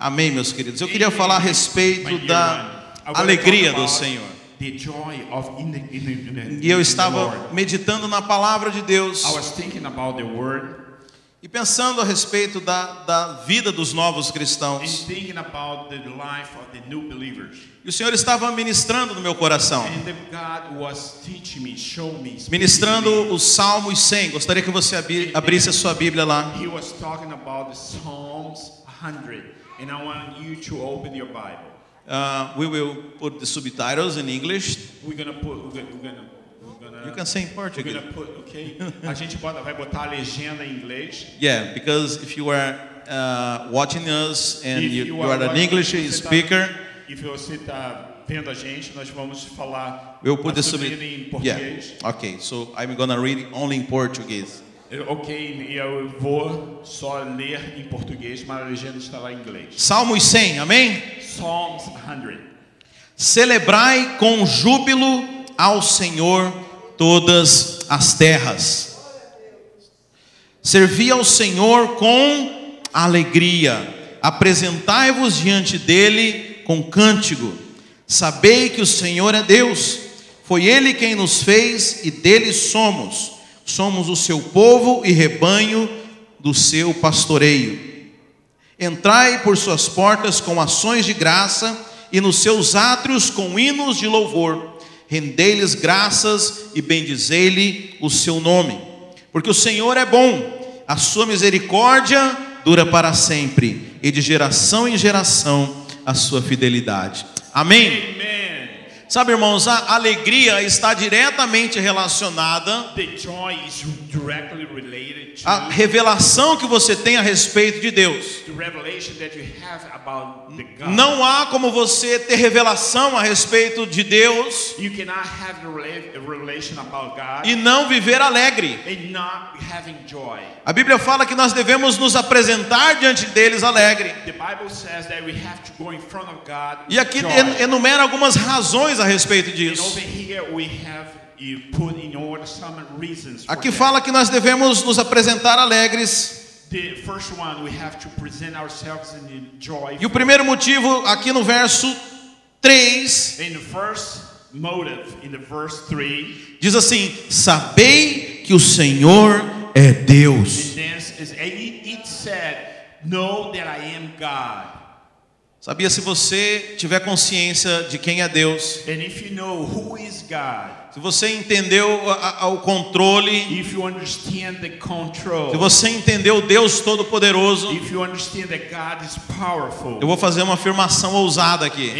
Amém, meus queridos. Eu queria falar a respeito da alegria do Senhor. E eu estava meditando na palavra de Deus I was thinking about the word e pensando a respeito da, da vida dos novos cristãos. E o Senhor estava ministrando no meu coração, And the God was teaching me, showing me, speaking to ministrando os Salmos 100. Gostaria que você abri- abrisse a sua Bíblia lá. He was talking about the Psalms 100, and I want you to open your Bible. Uh, we will put the subtitles in English. We're gonna put, we're gonna, we're gonna, You can say in We're Portuguese. put, okay? A gente bota, vai botar a legenda em inglês. Yeah, because if you are uh, watching us and If you, you are an English tá- speaker, E se você está vendo a gente, nós vamos falar we'll put the a subtitles. em Yeah. português. Okay, so I'm gonna read only in Portuguese. Ok, eu vou só ler em português, mas a legenda estará em inglês. Salmos 100, amém? Psalms 100. Celebrai com júbilo ao Senhor todas as terras. Servi ao Senhor com alegria. Apresentai-vos diante dele com cântico. Sabei que o Senhor é Deus. Foi ele quem nos fez e dele somos. Somos o seu povo e rebanho do seu pastoreio. Entrai por suas portas com ações de graça e nos seus átrios com hinos de louvor. Rendei-lhes graças e bendizei-lhe o seu nome. Porque o Senhor é bom, a sua misericórdia dura para sempre, e de geração em geração a sua fidelidade. Amém? Amen. Sabe, irmãos, a alegria está diretamente relacionada à revelação que você tem a respeito de Deus. Não há como você ter revelação a respeito de Deus e não viver alegre. A Bíblia fala que nós devemos nos apresentar diante deles alegre. E aqui enumera algumas razões a respeito disso. Aqui fala que nós devemos nos apresentar alegres. E o primeiro motivo aqui no verso 3 In the first motive, in the verse 3, diz assim: Sabei que o Senhor é Deus. and then it, it said, "Know that I am God." Sabia se você tiver consciência de quem é Deus, you know God, se você entendeu a- a- o controle control, Se você entendeu Deus Todo-Poderoso, eu vou fazer uma afirmação ousada aqui.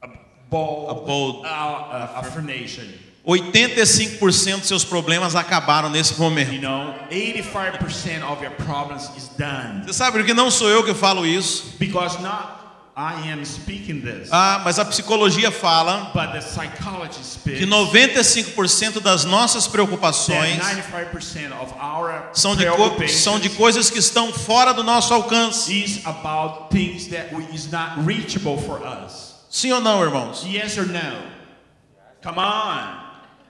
a bold, A bold- affirmation. 85% dos seus problemas acabaram nesse You momento. know, 85% of your problems is done Você sabe porque não sou eu que falo isso, because not I am speaking this, ah, mas a psicologia fala but the psychology speaks. que 95% das nossas preocupações 95% of our são de, são de coisas que estão fora do nosso alcance. is about things that we, is not reachable for us. Sim ou não, irmãos? Yes or no? Come on.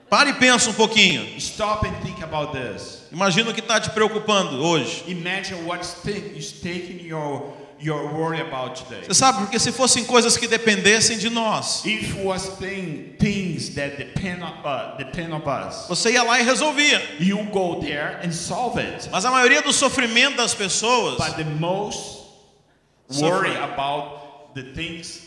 Pare e pensa um pouquinho. Stop and think about this. Imagina o que está te preocupando hoje. Imagine what's taking your your worry about today. Você sabe, porque se fossem coisas que dependessem de nós, If was thing, things that depend on uh, depend on us, você ia lá e resolvia. you go there and solve it. Mas a maioria do sofrimento das pessoas But the most worry about the things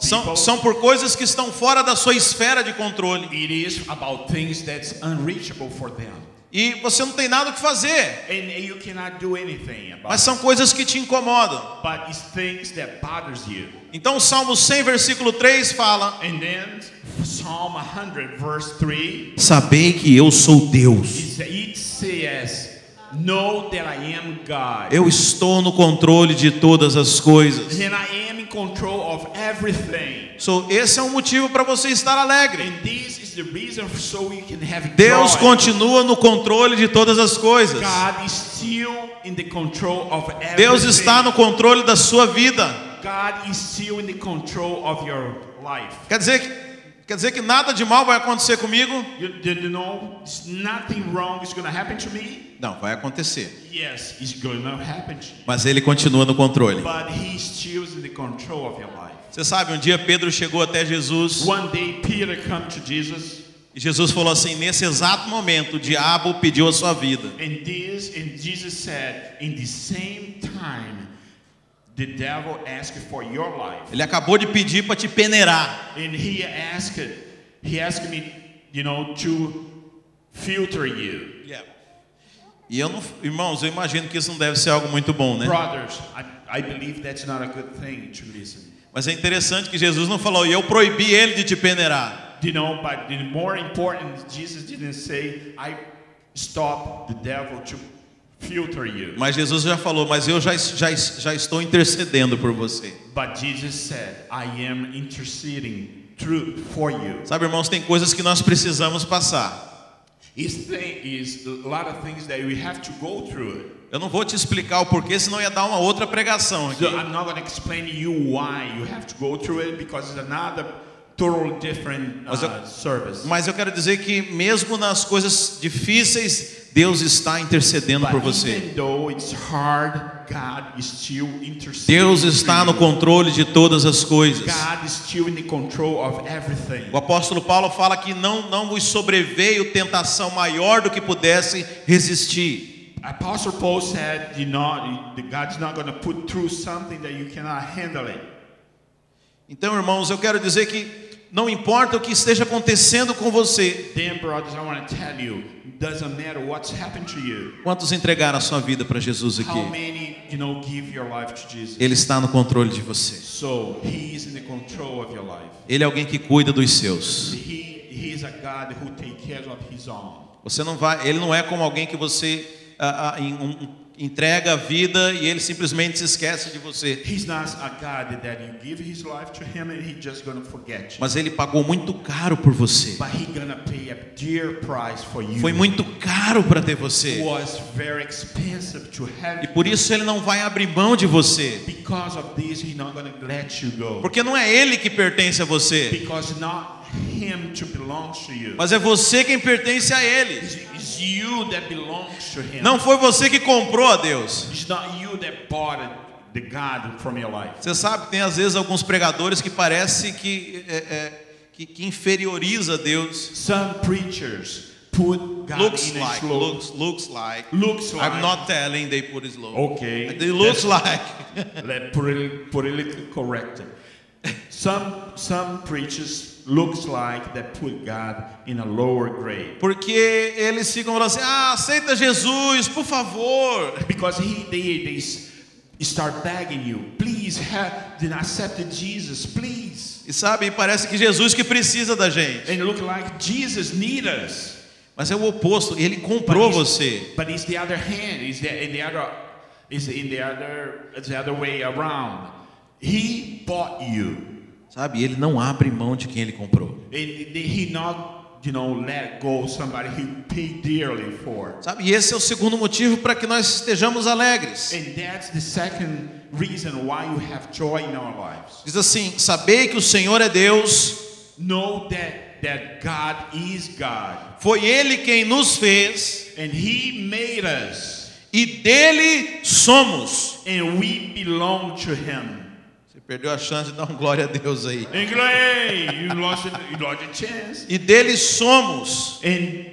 são, são por coisas que estão fora da sua esfera de controle. it is about things that's unreachable for them, E você não tem nada o que fazer. and you cannot do anything about. Mas são coisas que te incomodam. But it's things that bothers you. Então o Salmo 100, versículo 3 fala: And then Psalm 100 verse 3 Sabei que eu sou Deus. it says, "Know that I am God." Eu estou no controle de todas as coisas. And I am in control of everything. So, esse é um motivo para você estar alegre. And this is the reason so you can have Deus joy. continua no controle de todas as coisas. God is still in the control of everything. Deus está no controle da sua vida. God is still in the control of your life. Quer dizer que Quer dizer que nada de mal vai acontecer comigo? You, you know nothing wrong is going to happen to me? Não, vai acontecer. Yes, it's going to happen to you. Mas ele continua no controle. But He's still in the control of your life. Você sabe, um dia Pedro chegou até Jesus One day, Peter come to Jesus, e Jesus falou assim: nesse exato momento, o diabo pediu a sua vida. and this, and Jesus said, in the same time, the devil asked for your life. Ele acabou de pedir para te peneirar. And he asked, he asked me, you know, to filter you. E eu não, irmãos, eu imagino que isso não deve ser algo muito bom, né? Brothers, I, I believe that's not a good thing to listen. Mas é interessante que Jesus não falou, e eu proibi ele de te peneirar. You know, but the more important, Jesus didn't say, I stop the devil to. Mas Jesus já falou, mas eu já, já, já estou intercedendo por você. But Jesus said, I am interceding through for you. Sabe, irmãos, tem coisas que nós precisamos passar. It's thing is a lot of things that we have to go through. Eu não vou te explicar o porquê, senão ia dar uma outra pregação aqui. So I'm not going to explain to you why you have to go through it because it's another totally different Mas eu- uh, service. Mas eu quero dizer que mesmo nas coisas difíceis, Deus está intercedendo por você. Deus está no controle de todas as coisas. O apóstolo Paulo fala que não, não vos sobreveio tentação maior do que pudesse resistir. Apostle Paul said, you know, God's not going to put through something that you cannot handle it. Então, irmãos, eu quero dizer que não importa o que esteja acontecendo com você, Then, brothers, you, quantos entregaram a sua vida para Jesus aqui? many, you know, Jesus? Ele está no controle de você. So. Ele é alguém que cuida dos seus. He. Você não vai, ele não é como alguém que você ah, em- um- entrega a vida e ele simplesmente se esquece de você. Mas ele pagou muito caro por você. Foi muito caro para ter você. E por isso ele não vai abrir mão de você. Porque não é ele que pertence a você, Because not him to belongs to you. mas é você quem pertence a ele. It's, it's you that belongs to him. Não foi você que comprou a Deus. It's not you that bought it, the God from your life. Você sabe, tem às vezes alguns pregadores que parece que, é, é, que, que inferioriza Deus. Some preachers put God Looks in like, looks, looks like. looks like. I'm not telling they put it low. Okay. It looks like. Let polit- politically correct it. Some some preachers looks like they put God in a lower grade Porque eles ficam falando assim: ah, aceita Jesus, por favor. because he they they start begging you, please have accept Jesus, please. E sabe, parece que Jesus que precisa da gente. And it look like Jesus need us. Mas é o oposto, ele comprou But it's- você. But it's the other hand. Is the in the other is in the other it's the other way around. He bought you. Sabe, ele não abre mão de quem ele comprou. He not you know let go somebody he paid dearly for. Sabe, e esse é o segundo motivo para que nós estejamos alegres. And that's the second reason why you have joy in our lives. Diz assim: sabei que o Senhor é Deus, Know that that God is God foi Ele quem nos fez and He made us e dele somos. and we belong to Him. Perdeu a chance de dar um glória a Deus aí. English, you lost you lost. E dele somos. And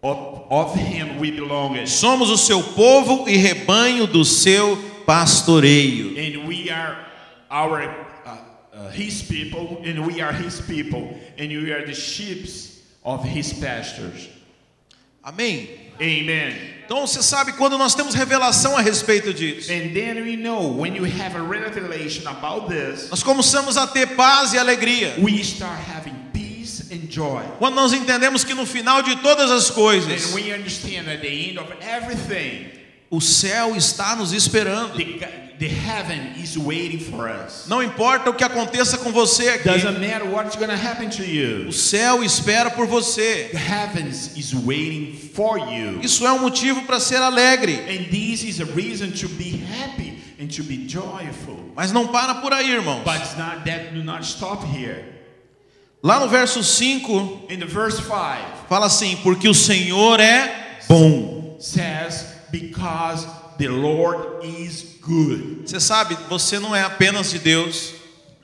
of, of Him we belong. And Somos o seu povo e rebanho do seu pastoreio. we are our uh, uh, His people, and we are His people, and we are the sheep of His pastures. Amém? Amen. Então você sabe quando nós temos revelação a respeito disso. And then we know when you have a revelation about this, Nós começamos a ter paz e alegria. Quando nós entendemos que no final de todas as coisas, o céu está nos esperando. the, the heaven is waiting for us. Não importa o que aconteça com você aqui, Doesn't matter what's going to happen to you. o céu espera por você. The heavens is waiting for you. Isso é um motivo para ser alegre. And this is a reason to be happy and to be joyful. Mas não para por aí, irmãos. But it's not that do not stop here. Lá no verso 5, In the verse 5 fala assim: Porque o Senhor é bom. says, Because the Lord is good. Você sabe, você não é apenas de Deus.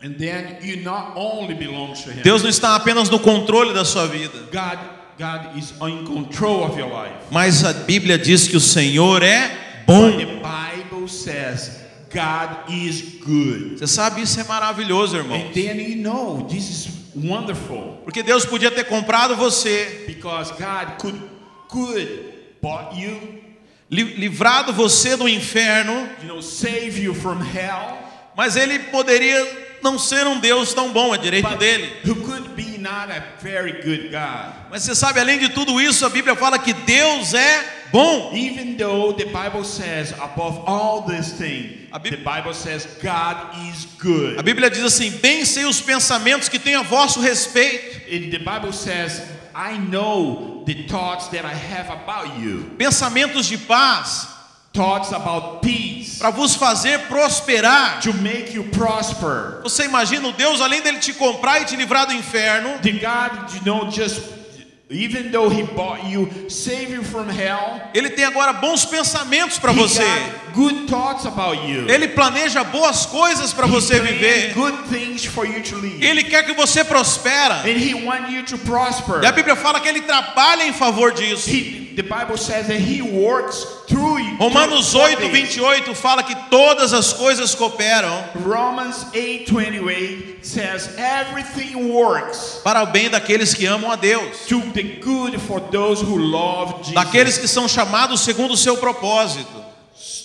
And then you not only belong to Him. Deus não está apenas no controle da sua vida. God, God is in control of your life. Mas a Bíblia diz que o Senhor é But bom. the Bible says God is good. Você sabe, isso é maravilhoso, irmão. And then you know this is wonderful Porque Deus podia ter comprado você, because God could could bought you, livrado você do inferno, you know, save you from hell. mas Ele poderia não ser um Deus tão bom, é direito But dele. who could be not a very good God. Mas você sabe, além de tudo isso, a Bíblia fala que Deus é bom. Even though the Bible says above all these things, A Bí- the Bible says God is good. A Bíblia diz assim: bem sei os pensamentos que têm a vosso respeito, And the Bible says, I know the thoughts that I have about you. pensamentos de paz, Thoughts about peace. para vos fazer prosperar. To make you prosper. Você imagina o Deus, além dele te comprar e te livrar do inferno, The God, you know, just even though He bought you, save you from hell. ele tem agora bons pensamentos para você. good thoughts about you. Ele planeja boas coisas para He você viver. good things for you to live. Ele quer que você prospera. And He wants you to prosper. E a Bíblia fala que ele trabalha em favor disso. He, the Bible says that He works through you. Romanos through 8, things. 28 fala que todas as coisas cooperam Romans 8:28 says everything works para o bem daqueles que amam a Deus, to the good for those who love Jesus. daqueles que são chamados segundo o seu propósito.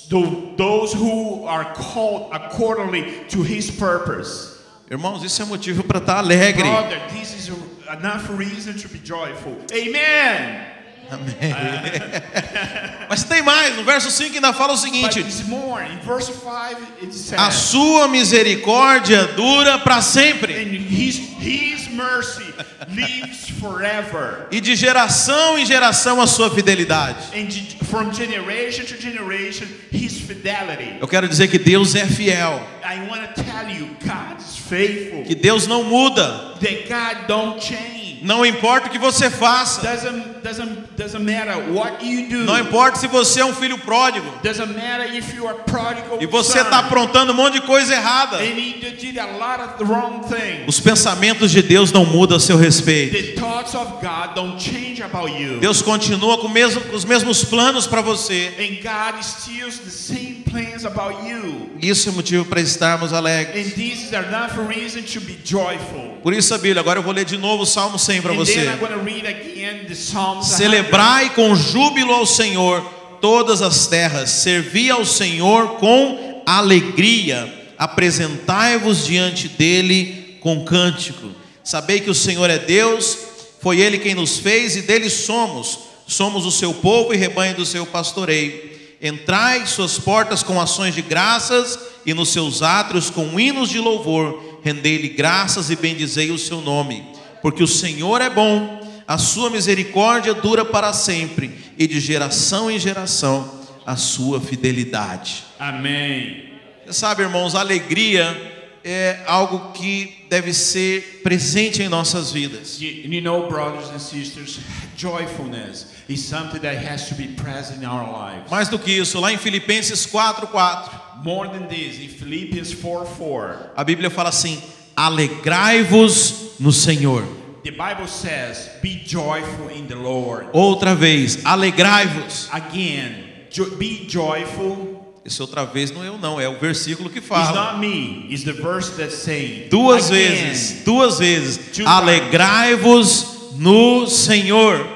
Tho- those who are called accordingly to his purpose. Irmãos, isso é motivo para estar alegre. Brother, this is enough reason to be joyful. Amen. Amém. Mas tem mais, no verso 5 ainda fala o seguinte: it's more. In verse 5 it A sua misericórdia dura para sempre, and his his mercy lives forever. e de geração em geração a sua fidelidade. And from generation to generation his fidelity. Eu quero dizer que Deus é fiel, I want to tell you God is faithful. que Deus não muda, That God don't change. não importa o que você faça, Doesn't doesn't doesn't matter what you do. não importa se você é um filho pródigo Doesn't matter if you are prodigal e você está aprontando um monte de coisa errada. And he did- a lot of the wrong things. Os pensamentos de Deus não mudam a seu respeito. The thoughts of God don't change about you. Deus continua com, mesmo- com os mesmos planos para você. And God still the same plans about you. Isso é motivo para estarmos alegres. And this is enough reason to be joyful. Por isso a Bíblia, agora eu vou ler de novo o Salmo 100 para and then você. I'm read again the Psalms. 100. Celebrai com júbilo ao Senhor todas as terras, servi ao Senhor com alegria, apresentai-vos diante dele com cântico. Sabei que o Senhor é Deus, foi ele quem nos fez e dele somos. Somos o seu povo e rebanho do seu pastoreio. Entrai em suas portas com ações de graças e nos seus átrios com hinos de louvor. Rendei-lhe graças e bendizei o seu nome, porque o Senhor é bom a sua misericórdia dura para sempre, e de geração em geração a sua fidelidade. Amen. Você sabe, irmãos, a alegria é algo que deve ser presente em nossas vidas. You, know, brothers and sisters, joyfulness is something that has to be present in our lives. Mais do que isso, lá em Filipenses 4:4, More than this, in Philippians 4 4, a Bíblia fala assim: "Alegrai-vos no Senhor". The Bible says, Be joyful in the Lord. Outra vez, alegrai-vos. Again, jo- be joyful. Esse outra vez não é eu não, é o versículo que It's fala. not me, it's the verse that's saying. Duas again, vezes, duas vezes. Alegrai-vos no Senhor.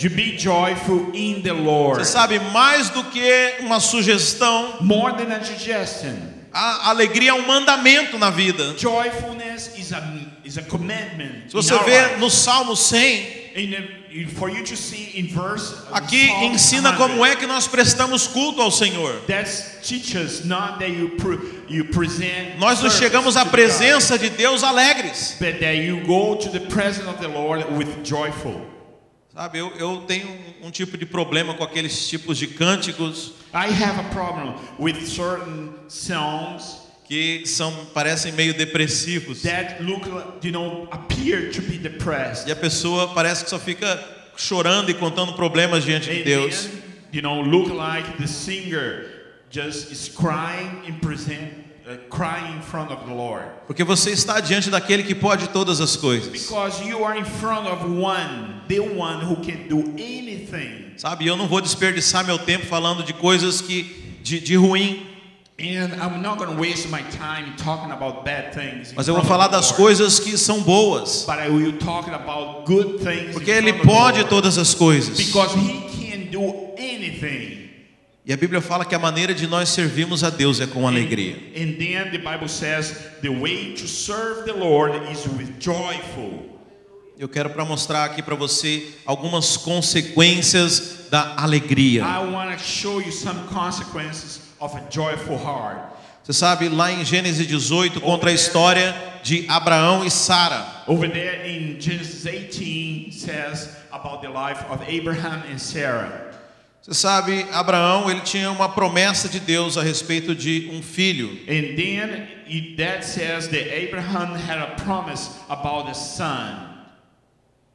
To be joyful in the Lord. Você sabe, mais do que uma sugestão, More than a suggestion. a alegria é um mandamento na vida. Joyfulness is a. Se você vê no Salmo 100, In the- in- for you to see in verse aqui Psalm ensina 100, como é que nós prestamos culto ao Senhor. Nós nos chegamos à presença de Deus alegres. God, but that you go to the presence of the Lord with joyful. Sabe, eu, eu tenho um, um tipo de problema com aqueles tipos de cânticos I have a problem with certain songs que são parecem meio depressivos. that look, you know, appear to be depressed. E a pessoa parece que só fica chorando e contando problemas diante de Deus. then, you know, look like the singer just is crying in present, uh, crying in front of the Lord. Porque você está diante daquele que pode todas as coisas. Because you are in front of one, the one who can do anything. Sabe, eu não vou desperdiçar meu tempo falando de coisas que de, de ruim, And I'm not going to waste my time talking about bad things. in mas eu vou falar das coisas que são boas. But I will talk about good things. Porque ele pode todas as coisas. Because he can do anything. E a Bíblia fala que a maneira de nós servirmos a Deus é com alegria. And then the Bible says the way to serve the Lord is with joyful. Eu quero para mostrar aqui para você algumas consequências da alegria. I want to show you some consequences of a joyful heart. Você sabe, lá em Gênesis 18 contra a história de Abraão e Sara. Over there in Genesis 18 says about the life of Abraham and Sarah. Você sabe, Abraão, ele tinha uma promessa de Deus a respeito de um filho. And then it, that says that Abraham had a promise about the son.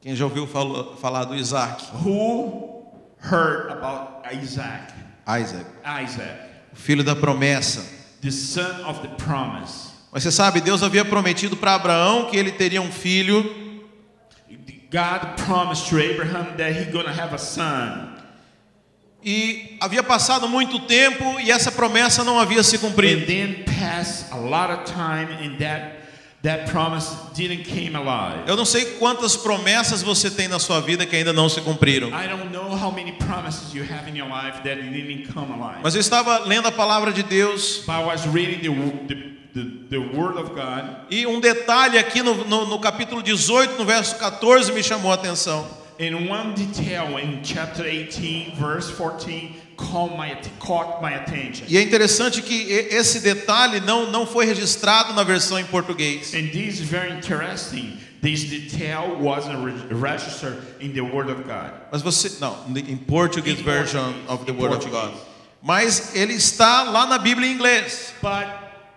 Quem já ouviu falo- falar do Isaac? Who heard about Isaac? Isaac, Isaac, filho da promessa. the son of the promise. Mas você sabe, Deus havia prometido para Abraão que ele teria um filho, God promised to Abraham that he's going to have a son. e havia passado muito tempo e essa promessa não havia se cumprido. And then passed a lot of time and that that promise didn't came alive. Eu não sei quantas promessas você tem na sua vida que ainda não se cumpriram. I don't know how many promises you have in your life that didn't come alive. Mas eu estava lendo a palavra de Deus But I was reading the, the, the, the word of God e um detalhe aqui no, no, no capítulo 18, no verso 14, me chamou a atenção. and one detail in chapter 18 verse 14 E é interessante que esse detalhe não, não foi registrado na versão em português. And this is very interesting. This detail wasn't re- registered in the word of God. Mas você. Não, em Portuguese version of the Word of God. Mas ele está lá na Bíblia em inglês. But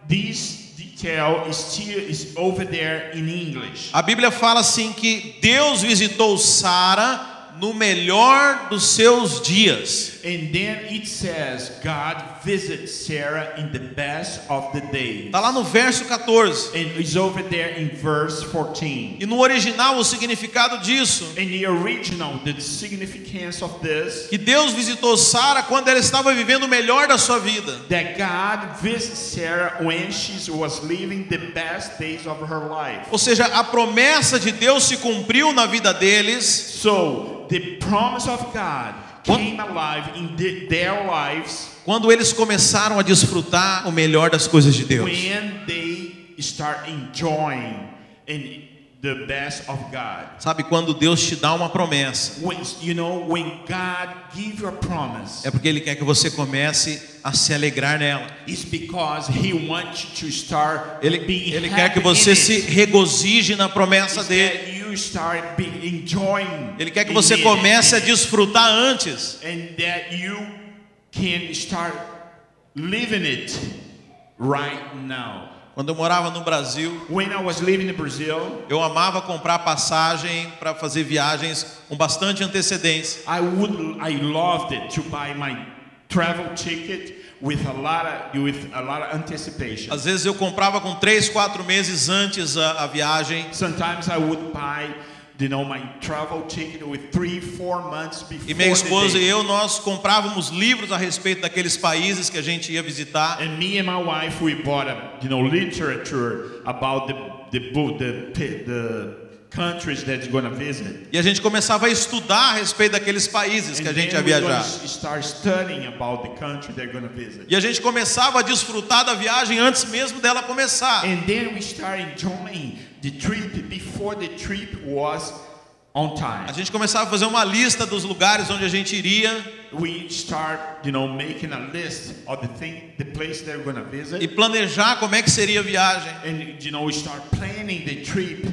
this detail is still is over there in English. A Bíblia fala assim que Deus visitou Sara no melhor dos seus dias. And then it says God visits Sarah in the best of the days. Está lá no verso 14. And it's over there in verse 14. E no original o significado disso, In the original, the significance of this que Deus visitou Sara quando ela estava vivendo o melhor da sua vida. that God visits Sarah when she was living the best days of her life. Ou seja, a promessa de Deus se cumpriu na vida deles So the promise of God came alive in the- their lives quando eles começaram a desfrutar o melhor das coisas de Deus. when they start enjoying in the best of God. Sabe quando Deus te dá uma promessa? When, you know, when God a promise, É porque Ele quer que você comece a se alegrar nela. it's because He wants to start Ele, being ele quer que você se regozije na promessa It's dele. you start enjoying. Ele quer que você comece a and- desfrutar antes. and that you can start living it right now. Quando eu morava no Brasil, When I was living in Brazil, eu amava comprar passagem para fazer viagens com bastante antecedência. I would I loved it to buy my travel ticket with a lot of with a lot of anticipation. Às vezes eu comprava com três, quatro meses antes a, a viagem. Sometimes I would buy, you know, my travel ticket with three, four months before. E minha esposa e eu, nós comprávamos livros a respeito daqueles países que a gente ia visitar. And me and my wife, we bought a, you know, literature about the the book, the the countries that you're gonna visit. E a gente começava a estudar a respeito daqueles países que a And gente ia viajar. start studying about the country they're gonna visit. E a gente começava a desfrutar da viagem antes mesmo dela começar. And then we start enjoying the trip before the trip was on time. A gente começava a fazer uma lista dos lugares onde a gente iria We start, you know, making a list of the thing, the place they're gonna e visit, planejar como é que seria a viagem. and you know, we start planning the trip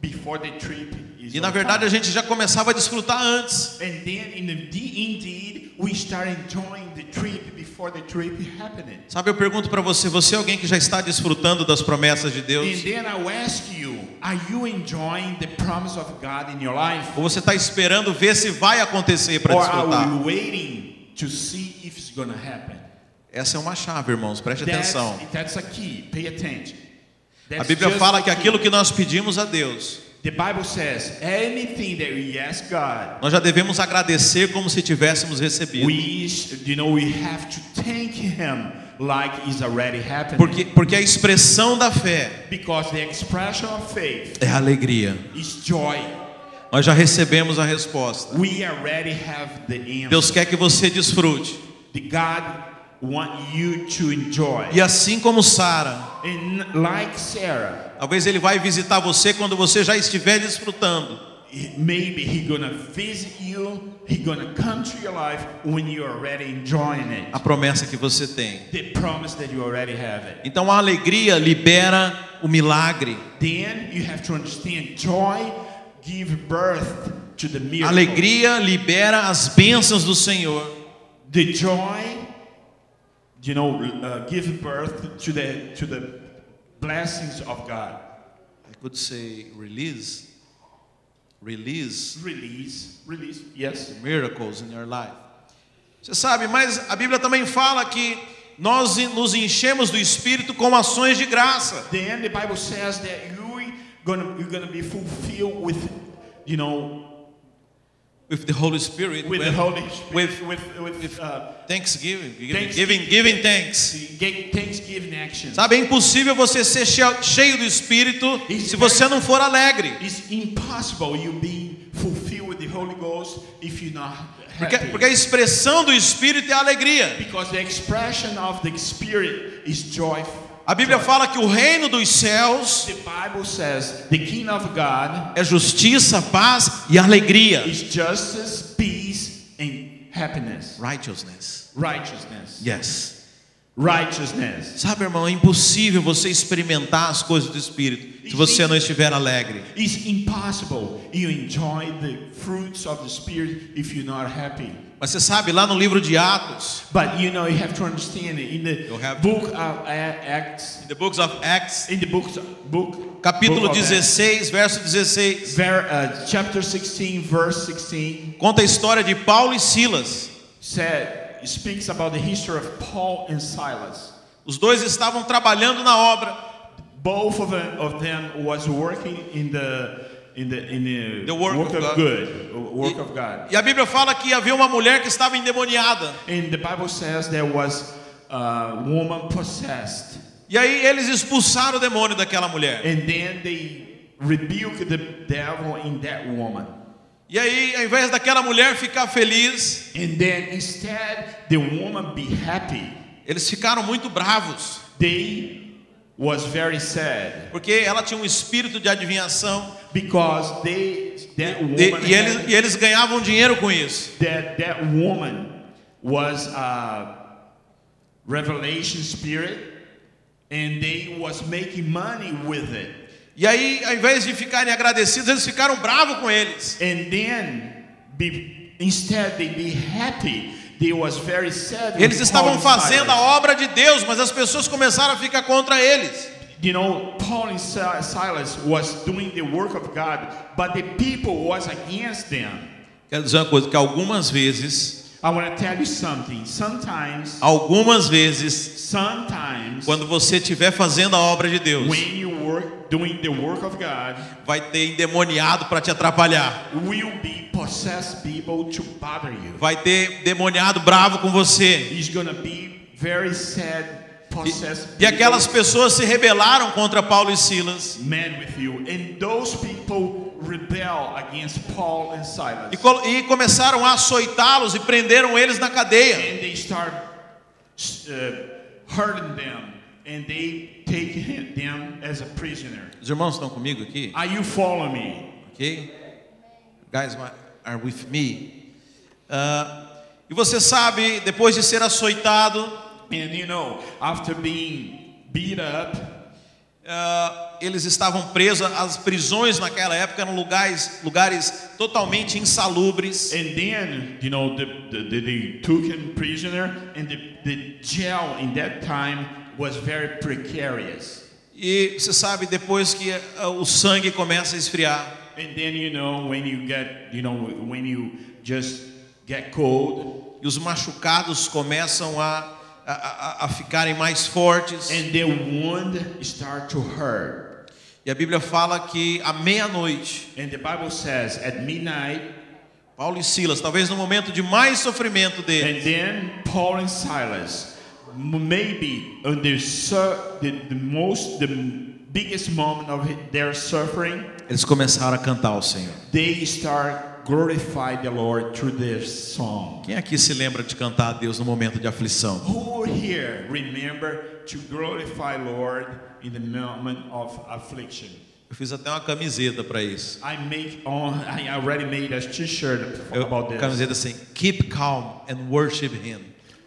before the trip. E na verdade a gente já começava a desfrutar antes. And then, in the, indeed, we start enjoying the trip before the trip happened. Sabe, eu pergunto para você, você é alguém que já está desfrutando das promessas de Deus? And then I ask you, are you enjoying the promise of God in your life? Ou você está esperando ver se vai acontecer para Or desfrutar? are you waiting to see if it's to happen? Essa é uma chave, irmãos, preste atenção. that's a key. Pay attention. A That's Bíblia just fala a que aquilo que nós pedimos a Deus, The Bible says anything that we ask God, nós já devemos agradecer como se tivéssemos recebido. we, you know, we have to thank Him like it's already happened. Porque, porque a expressão da fé Because the expression of faith é alegria. is joy. Nós já recebemos a resposta. We already have the answer. Deus quer que você desfrute. The God want you to enjoy. E assim como Sara, Like Sarah, talvez ele vai visitar você quando você já estiver desfrutando. maybe He gonna visit you. He gonna come to your life when you're already enjoying it. A promessa que você tem. The promise that you already have it. Então a alegria libera o milagre. Then you have to understand joy give birth to the A miracle. alegria libera as bênçãos do Senhor. The joy, you know, uh, give birth to the to the blessings of God. I could say release. Release Release, release, yes. miracles in your life. Você sabe, mas a Bíblia também fala que nós nos enchemos do Espírito com ações de graça. Then the Bible says that you gonna you're gonna be fulfilled with, you know, With the Holy Spirit. with the when- Holy Spirit, with- with with, uh, Thanksgiving. Giving, Thanksgiving. giving thanks. the Thanksgiving action. Sabe, é impossível você ser che- cheio do Espírito Isso se você não for alegre. It's impossible you being fulfilled with the Holy Ghost if you're not Porque, happy. porque a expressão do Espírito é alegria. Because the expression of the Spirit is joy. A Bíblia fala que o reino dos céus The Bible says the kingdom of God é justiça, paz e alegria. is justice, peace, and happiness. Righteousness. Righteousness. Yes. Righteousness. Sabe, irmão, é impossível você experimentar as coisas do Espírito se você não estiver alegre. It's impossible you enjoy the fruits of the Spirit if you're not happy. Mas você sabe, lá no livro de Atos, But you know, you have to understand it. In the book of Acts, in the books of Acts, in the books, book, capítulo book of Acts, 16, verso 16, ver, uh, chapter 16, verse 16, conta a história de Paulo e Silas. said, speaks about the history of Paul and Silas. Os dois estavam trabalhando na obra. Both of them, of them was working in the in the in the, The work of of, God. good, work of God. E a Bíblia fala que havia uma mulher que estava endemoniada. And the Bible says there was a woman possessed, E aí eles expulsaram o demônio daquela mulher. and then they rebuked the devil in that woman. E aí, ao invés daquela mulher ficar feliz, And then instead the woman be happy. eles ficaram muito bravos, They was very sad porque ela tinha um espírito de adivinhação because they that woman e, e eles, e eles ganhavam dinheiro com isso. that that woman was a revelation spirit and they was making money with it E aí, ao invés de ficarem agradecidos, eles ficaram bravos com eles. and then be, instead they be happy they was very sad Eles estavam fazendo a obra de Deus, mas as pessoas começaram a ficar contra eles. You know Paul and Si- Silas was doing the work of God but the people was against them Quero dizer uma coisa, que algumas vezes, I want to tell you something sometimes algumas vezes, sometimes quando você estiver fazendo a obra de Deus, when you work doing the work of God vai ter endemoniado para te atrapalhar. will be possessed people to bother you. Vai ter demoniado bravo com você. He's gonna be very sad, possessed E aquelas pessoas se rebelaram contra Paulo e Silas. mad with you, and those people rebel against Paul and Silas, E, e começaram a açoitá-los e prenderam eles na cadeia. and they start uh, hurting them, and they take him, them as a prisoner. Os irmãos estão comigo aqui? Are you following me? Ok? Guys are with me. Ah, e você sabe, depois de ser açoitado, And you know, after being beat up, ah, eles estavam presos. As prisões naquela época eram lugares, lugares totalmente insalubres. And then, you know, the, the, the, they took him prisoner, and the, the jail in that time was very precarious. E você sabe, depois que ah, o sangue começa a esfriar, And then, you know, when you get, you know, when you just get cold, e os machucados começam a, a, a, a ficarem mais fortes. and the wound start to hurt. E a Bíblia fala que à meia-noite, And the Bible says at midnight, Paulo e Silas, talvez no momento de mais sofrimento deles, and then Paul and Silas, maybe on the, the, the most, the biggest moment of their suffering, eles começaram a cantar ao Senhor. they start glorify the Lord through this song. Quem aqui se lembra de cantar a Deus no momento de aflição? Who here remember to glorify Lord in the moment of affliction? Eu fiz até uma camiseta para isso. I make on I already made a t-shirt about this. camiseta assim: Keep calm and worship Him.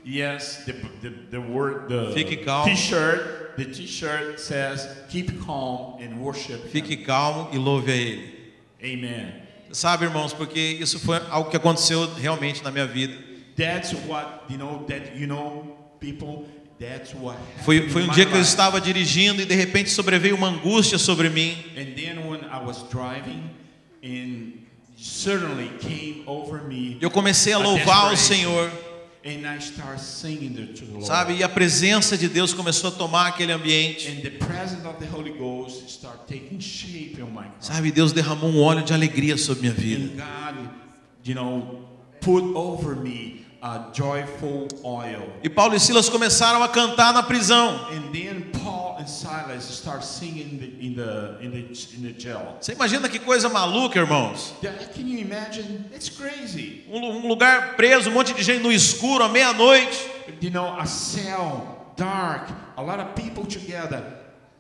Yes, the, the, the word the Fique calmo. t-shirt the t-shirt says keep calm and worship him. Fique calmo e louve a Ele. Amen. Sabe, irmãos, porque isso foi algo que aconteceu realmente na minha vida. That's what you know that you know people that's what Foi, foi um dia que eu estava dirigindo e de repente sobreveio uma angústia sobre mim. And then when I was driving and suddenly came over me Eu comecei a louvar o. Senhor, and I started singing the- to the Lord. sabe? E a presença de Deus começou a tomar aquele ambiente. And the presence of the Holy Ghost started taking shape in my heart. Sabe, Deus derramou um óleo de alegria sobre minha vida. And God, you know, put over me. E Paulo e Silas começaram a cantar na prisão. Você imagina que coisa maluca, irmãos? That- Can you imagine? It's crazy. Um, um lugar preso, um monte de gente no escuro, à meia-noite, You know, a cell, dark, a lot of people together,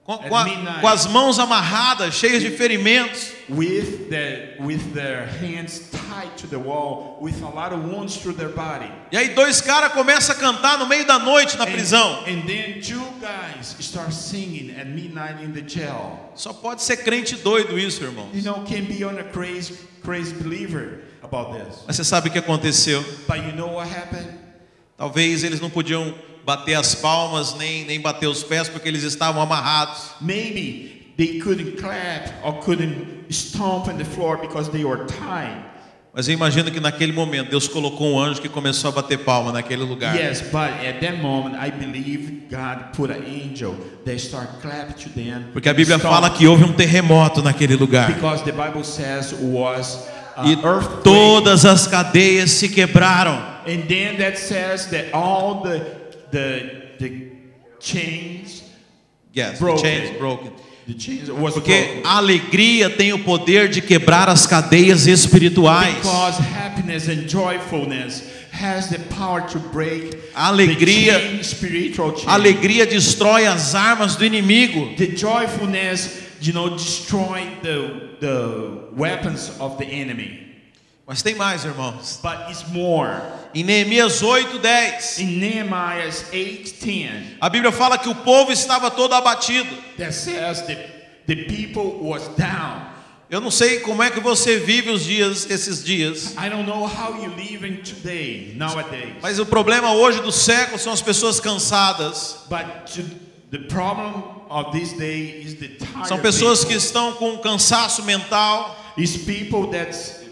com, com a- com as mãos amarradas, cheias de ferimentos. with the with their hands tied to the wall, with a lot of wounds through their body. E aí dois caras começam a cantar no meio da noite na And- prisão. And, then two guys start singing at midnight in the jail. Só pode ser crente doido isso, irmão. You know, can be on a crazy, crazy believer about this. Mas você sabe o que aconteceu? But you know what happened? Talvez eles não podiam bater as palmas nem, nem bater os pés porque eles estavam amarrados. Maybe they couldn't clap or couldn't stomp on the floor because they were tied. Mas eu imagino que naquele momento Deus colocou um anjo que começou a bater palma naquele lugar. Yes, but at that moment, I believe God put an angel that start clap to them. Porque a Bíblia fala que houve um terremoto naquele lugar. because the Bible says was an E todas as cadeias se quebraram. And then that says that all the the the chains, Yes, the Broken. chains broken. the chains was Porque broken. a alegria tem o poder de quebrar as cadeias espirituais. Because happiness and joyfulness has the power to break Alegria- the chain, spiritual chain. A alegria destrói as armas do inimigo. The joyfulness, you know, destroy the the weapons of the enemy. Mas tem mais, irmãos. But it's more. Em Neemias 8:10, In Nehemiah 8:10, a Bíblia fala que o povo estava todo abatido. that says that the people was down. Eu não sei como é que você vive os dias, esses dias. I don't know how you living today, nowadays. Mas o problema hoje do século são as pessoas cansadas. But to, the is the São pessoas people. que estão com cansaço mental It's people that's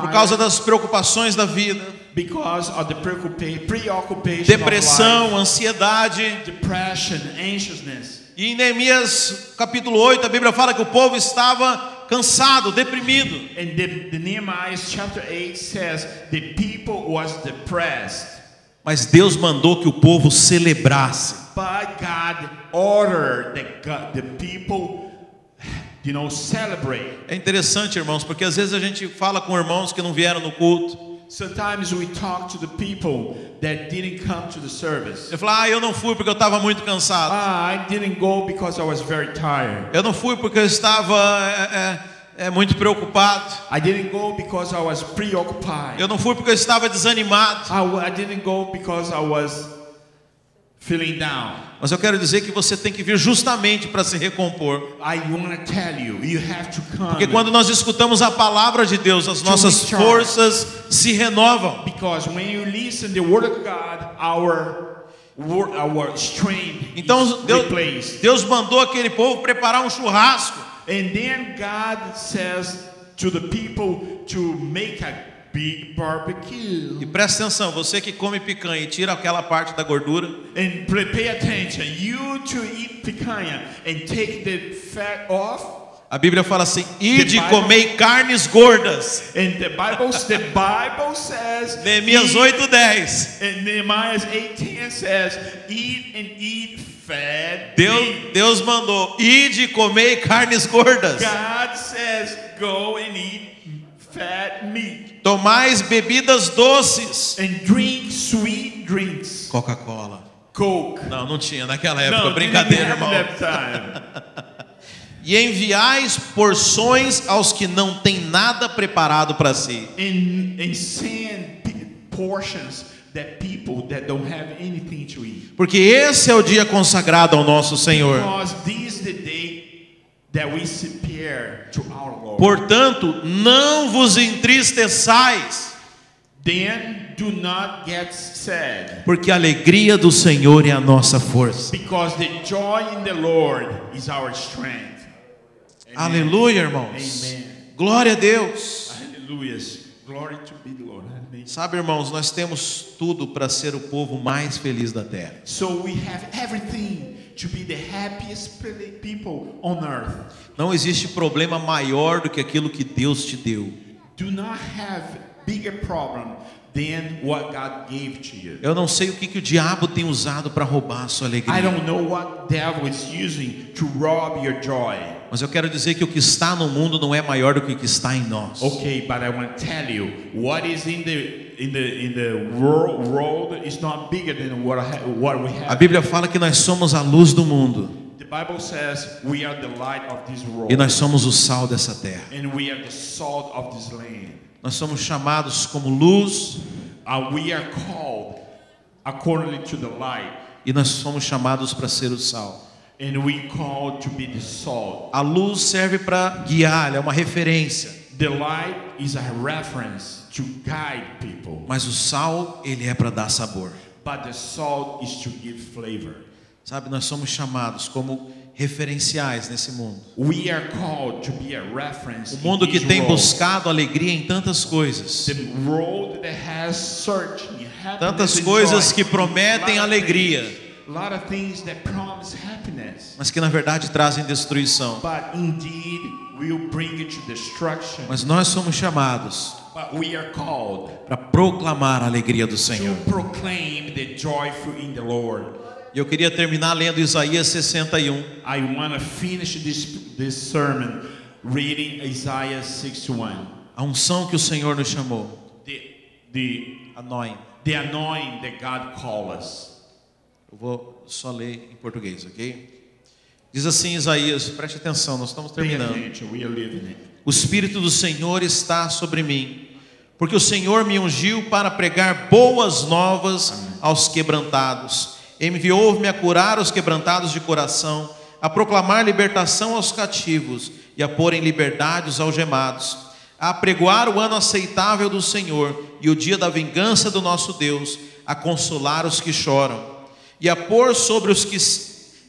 por causa das preocupações da vida, the depressão, ansiedade. life, depression, anxiousness. E em Neemias capítulo 8, a Bíblia fala que o povo estava cansado, deprimido. And the, the Nehemiah chapter 8 says the people was depressed. Mas Deus mandou que o povo celebrasse. But God ordered God, the people, you know, celebrate. É interessante, irmãos, porque às vezes a gente fala com irmãos que não vieram no culto. Sometimes we talk to the people that didn't come to the service. Eu falo, ah, eu não fui porque eu estava muito cansado. Ah, I didn't go because I was very tired. Eu não fui porque eu estava é, é, é, muito preocupado. I didn't go because I was preoccupied. Eu não fui porque eu estava desanimado. I, I didn't go because I was feeling down. Mas eu quero dizer que você tem que vir justamente para se recompor. You, you. Porque quando nós escutamos a palavra de Deus, as nossas forças se renovam. Because when you listen the word of God, our wor- our strength Então Deus. Deus mandou aquele povo preparar um churrasco. And then God says to the people to make a big barbecue. E presta atenção, você que come picanha e tira aquela parte da gordura, And pay attention, you to eat picanha and take the fat off. a Bíblia fala assim: "Ide comei carnes gordas". And the Bible, the Bible says, Neemias eat- 8:10. And Nehemiah 18 says, eat and eat fat. Deus, meat." Deus mandou: "Ide comei carnes gordas". God says, go and eat fat meat Tomais bebidas doces. and drink sweet drinks. Coca-Cola. Coke. Não, não tinha naquela época, No, brincadeira, irmão. E enviais porções aos que não têm nada preparado para si. and, and send portions that people that don't have anything to eat. Porque esse é o dia consagrado ao nosso Senhor. Because this is the day that we prepare to our Lord. Portanto, não vos entristeçais, then do not get sad. porque a alegria do Senhor é a nossa força. Because the joy in the Lord is our strength. Aleluia, irmãos. Amen. Glória a Deus. Hallelujah. Glory to be the Lord. Amen. Sabe, irmãos, nós temos tudo para ser o povo mais feliz da terra. So we have everything to be the happiest pe- people on earth. Não existe problema maior do que aquilo que Deus te deu. Do not have bigger problem than what God gave to you. Eu não sei o que, que o diabo tem usado para roubar a sua I alegria. don't know what devil is using to rob your joy. Mas eu quero dizer que o que está no mundo não é maior do que o que está em nós. Okay, but I want to tell you what is in the in the in the world, world is not bigger than what I ha- what we A have. Bíblia fala que nós somos a luz do mundo The Bible says we are the light of this world e nós somos o sal dessa terra. and we are the salt of this land. Nós somos chamados como luz Uh, we are called accordingly to the light e nós somos chamados para ser o sal. and we called to be the salt. A luz serve para guiar, é uma referência. The light is a reference to guide people, Mas o sal, ele é para dar sabor. but the salt is to give flavor. Sabe, nós somos chamados como referenciais nesse mundo. We are called to be a reference. O mundo que tem buscado alegria em tantas coisas. The world that has happiness Tantas coisas que prometem alegria. things- lot of things that promise happiness, Mas que na verdade trazem destruição. but indeed will bring you to destruction. Mas nós somos chamados Para proclamar a alegria do to Senhor. proclaim the joyful in the Lord. Eu queria terminar lendo Isaías 61. I want to finish this this sermon reading Isaiah 61. A unção que o Senhor nos chamou. The the Anoim. the anointing that God called us. Eu vou só ler em português, ok? Diz assim Isaías, preste atenção, nós estamos terminando. O Espírito do Senhor está sobre mim, porque o Senhor me ungiu para pregar boas novas aos quebrantados. Enviou-me a curar os quebrantados de coração, a proclamar libertação aos cativos e a pôr em liberdade os algemados, a apregoar o ano aceitável do Senhor e o dia da vingança do nosso Deus, a consolar os que choram e a pôr sobre os que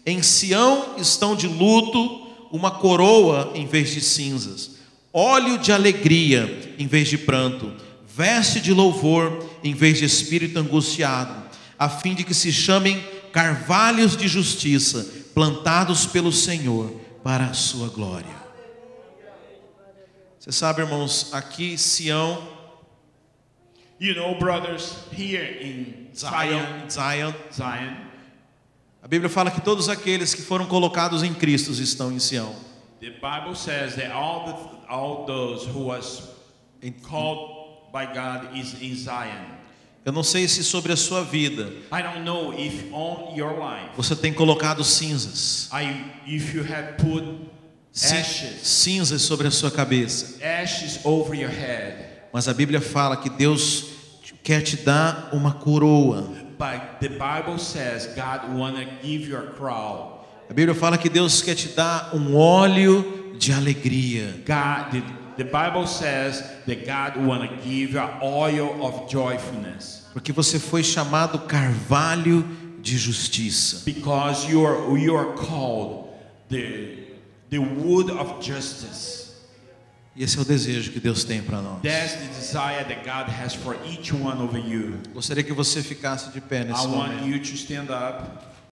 em Sião estão de luto uma coroa em vez de cinzas, óleo de alegria em vez de pranto, veste de louvor em vez de espírito angustiado, a fim de que se chamem carvalhos de justiça, plantados pelo Senhor para a sua glória. Você sabe, irmãos, aqui Sião, You know, brothers, here in Zion, Zion, Zion, a Bíblia fala que todos aqueles que foram colocados em Cristo estão em Sião. the Bible says that all the all those who was called by God is in Zion. Eu não sei se sobre a sua vida I don't know if on your life, você tem colocado cinzas, I if you have put Cin- ashes, cinzas sobre a sua cabeça. ashes over your head. Mas a Bíblia fala que Deus quer te dar uma coroa. but the Bible says God wanna give you a crown. A Bíblia fala que Deus quer te dar um óleo de alegria. God, the, the Bible says that God wanna give you an oil of joyfulness Porque você foi chamado carvalho de justiça. because you are you are called the the wood of justice. E esse é o desejo que Deus tem para nós. That's the desire that God has for each one of you. Gostaria que você ficasse de pé nesse I want momento.